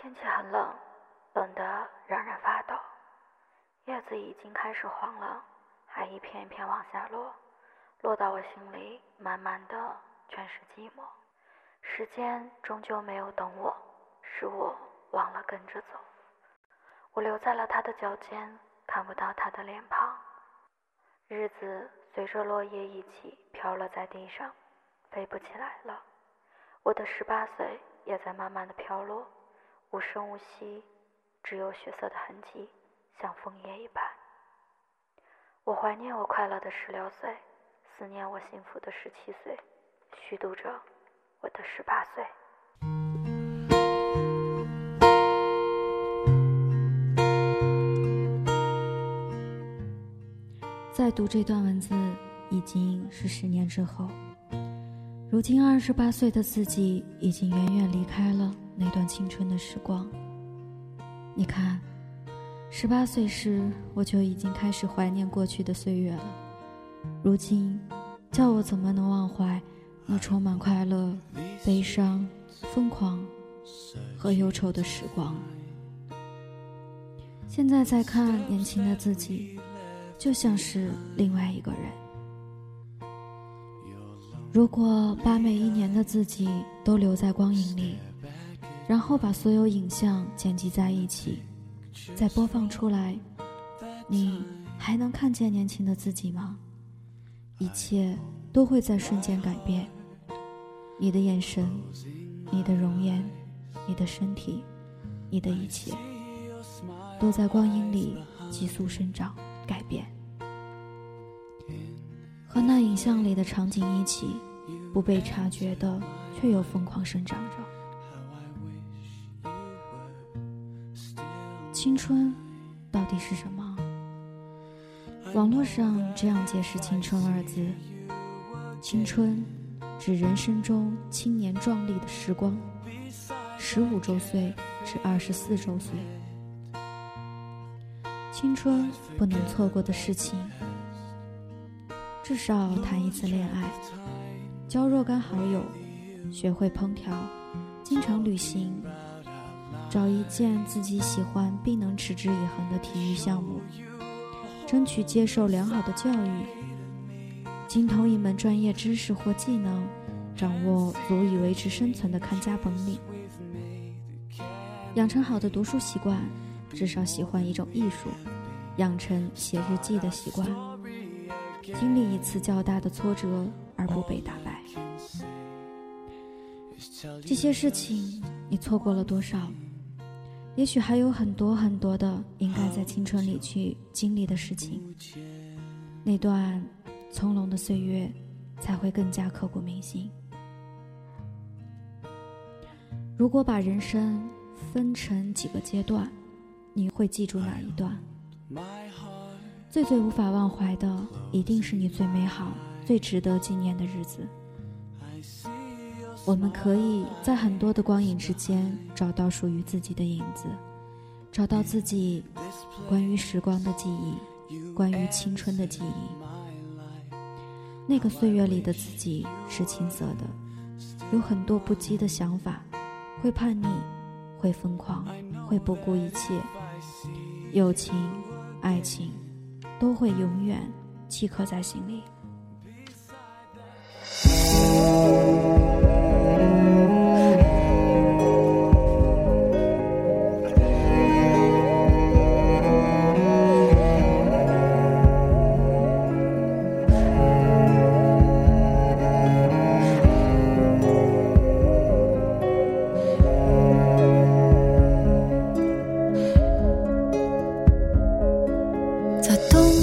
天气很冷，冷得让人发抖。叶子已经开始黄了，还一片一片往下落，落到我心里，满满的全是寂寞。时间终究没有等我，是我忘了跟着走。我留在了他的脚尖，看不到他的脸庞。日子随着落叶一起飘落在地上，飞不起来了。我的十八岁也在慢慢的飘落。无声无息，只有血色的痕迹，像枫叶一般。我怀念我快乐的十六岁，思念我幸福的十七岁，虚度着我的十八岁。再读这段文字，已经是十年之后。如今二十八岁的自己，已经远远离开了。那段青春的时光，你看，十八岁时我就已经开始怀念过去的岁月了。如今，叫我怎么能忘怀那充满快乐、悲伤、疯狂和忧愁的时光？现在再看年轻的自己，就像是另外一个人。如果把每一年的自己都留在光影里。然后把所有影像剪辑在一起，再播放出来，你还能看见年轻的自己吗？一切都会在瞬间改变，你的眼神，你的容颜，你的身体，你的一切，都在光阴里急速生长改变，和那影像里的场景一起，不被察觉的，却又疯狂生长着。青春到底是什么？网络上这样解释“青春”二字：青春指人生中青年壮丽的时光，十五周岁至二十四周岁。青春不能错过的事情，至少谈一次恋爱，交若干好友，学会烹调，经常旅行。找一件自己喜欢并能持之以恒的体育项目，争取接受良好的教育，精通一门专业知识或技能，掌握足以维持生存的看家本领，养成好的读书习惯，至少喜欢一种艺术，养成写日记的习惯，经历一次较大的挫折而不被打败。这些事情你错过了多少？也许还有很多很多的应该在青春里去经历的事情，那段从容的岁月才会更加刻骨铭心。如果把人生分成几个阶段，你会记住哪一段？最最无法忘怀的，一定是你最美好、最值得纪念的日子。我们可以在很多的光影之间找到属于自己的影子，找到自己关于时光的记忆，关于青春的记忆。那个岁月里的自己是青涩的，有很多不羁的想法，会叛逆，会疯狂，会不顾一切。友情、爱情，都会永远契刻在心里。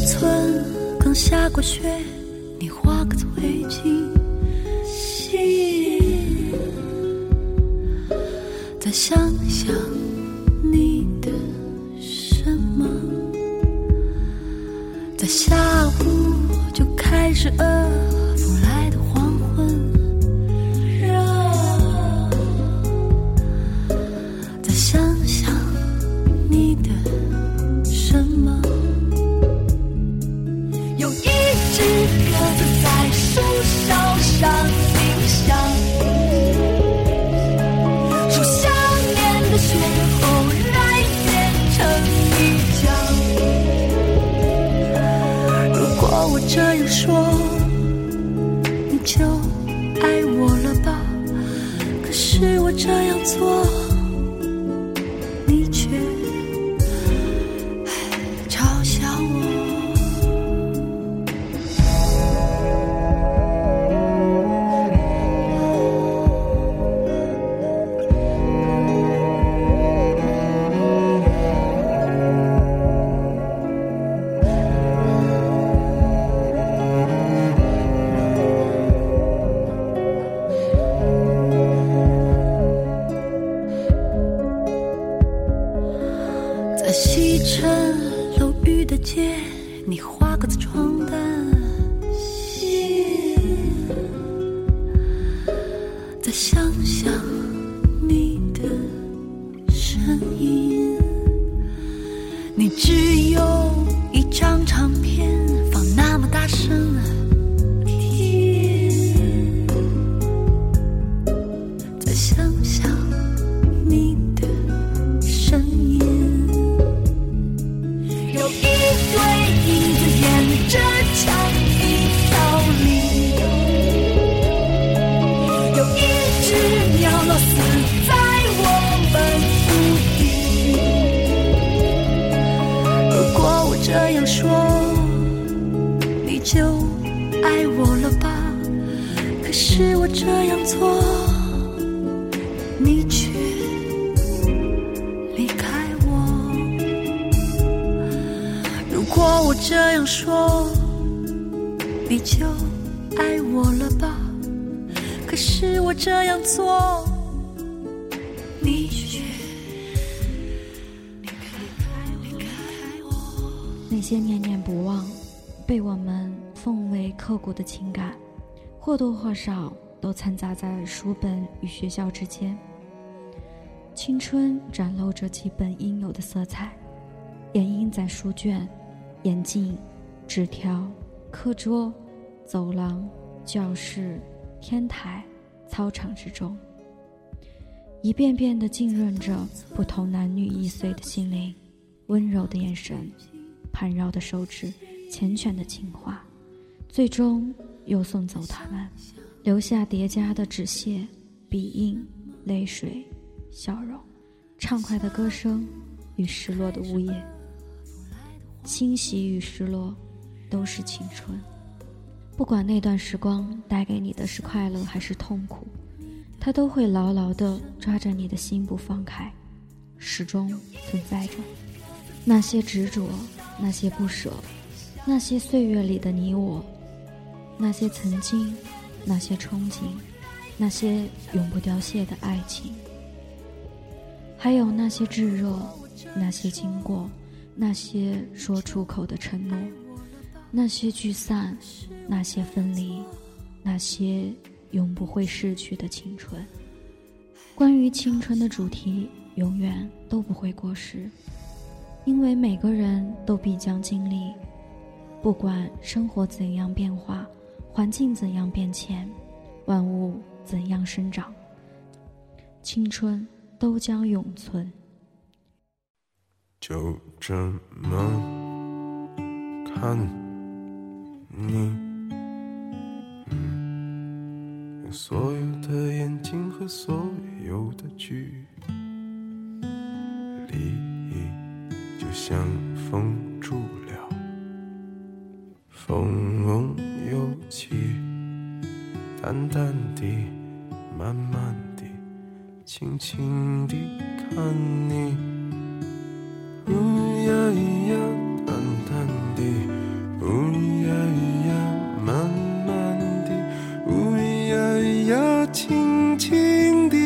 村刚下过雪，你画个最清晰。再想想你的什么，在下午就开始饿。你说你就爱我了吧？可是我这样做在西城楼宇的街，你画个字，床单。再想想你的声音。你只有。这样说你就爱我了吧？可是我这样做你却离开我如果我这样说你就爱我了吧可是我这样做你却那些念念不忘，被我们奉为刻骨的情感，或多或少都掺杂在书本与学校之间。青春展露着其本应有的色彩，掩映在书卷。眼镜、纸条、课桌、走廊、教室、天台、操场之中，一遍遍地浸润着不同男女易碎的心灵，温柔的眼神，盘绕的手指，缱绻的情话，最终又送走他们，留下叠加的纸屑、笔印、泪水、笑容、畅快的歌声与失落的呜咽。欣喜与失落，都是青春。不管那段时光带给你的是快乐还是痛苦，它都会牢牢地抓着你的心不放开，始终存在着。那些执着，那些不舍，那些岁月里的你我，那些曾经，那些憧憬，那些永不凋谢的爱情，还有那些炙热，那些经过。那些说出口的承诺，那些聚散，那些分离，那些永不会逝去的青春。关于青春的主题，永远都不会过时，因为每个人都必将经历。不管生活怎样变化，环境怎样变迁，万物怎样生长，青春都将永存。就这么看你，所有的眼睛和所有的距离，像风住了，风又起，淡淡的，慢慢的，轻轻的看你。呜呀咿呀，淡淡的；呜呀咿呀，慢慢的；呜呀咿呀，轻轻地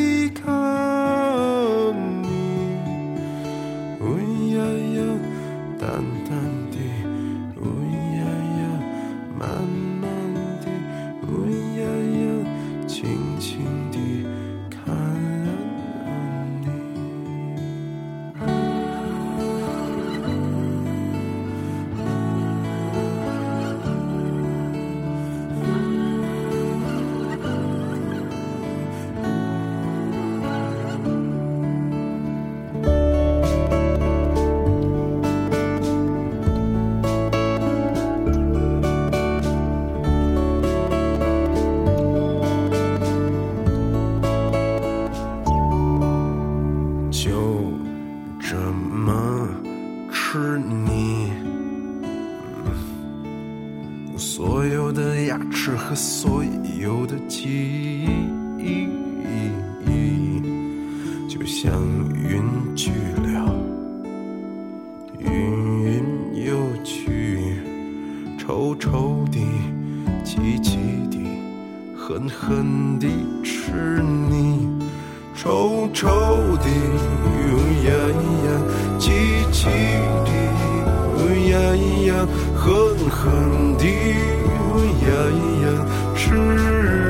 就像云去了，云云又去，臭臭的，气气的，狠狠地吃你，臭臭的，呀呀，气气的，呀呀。狠狠地呀呀吃。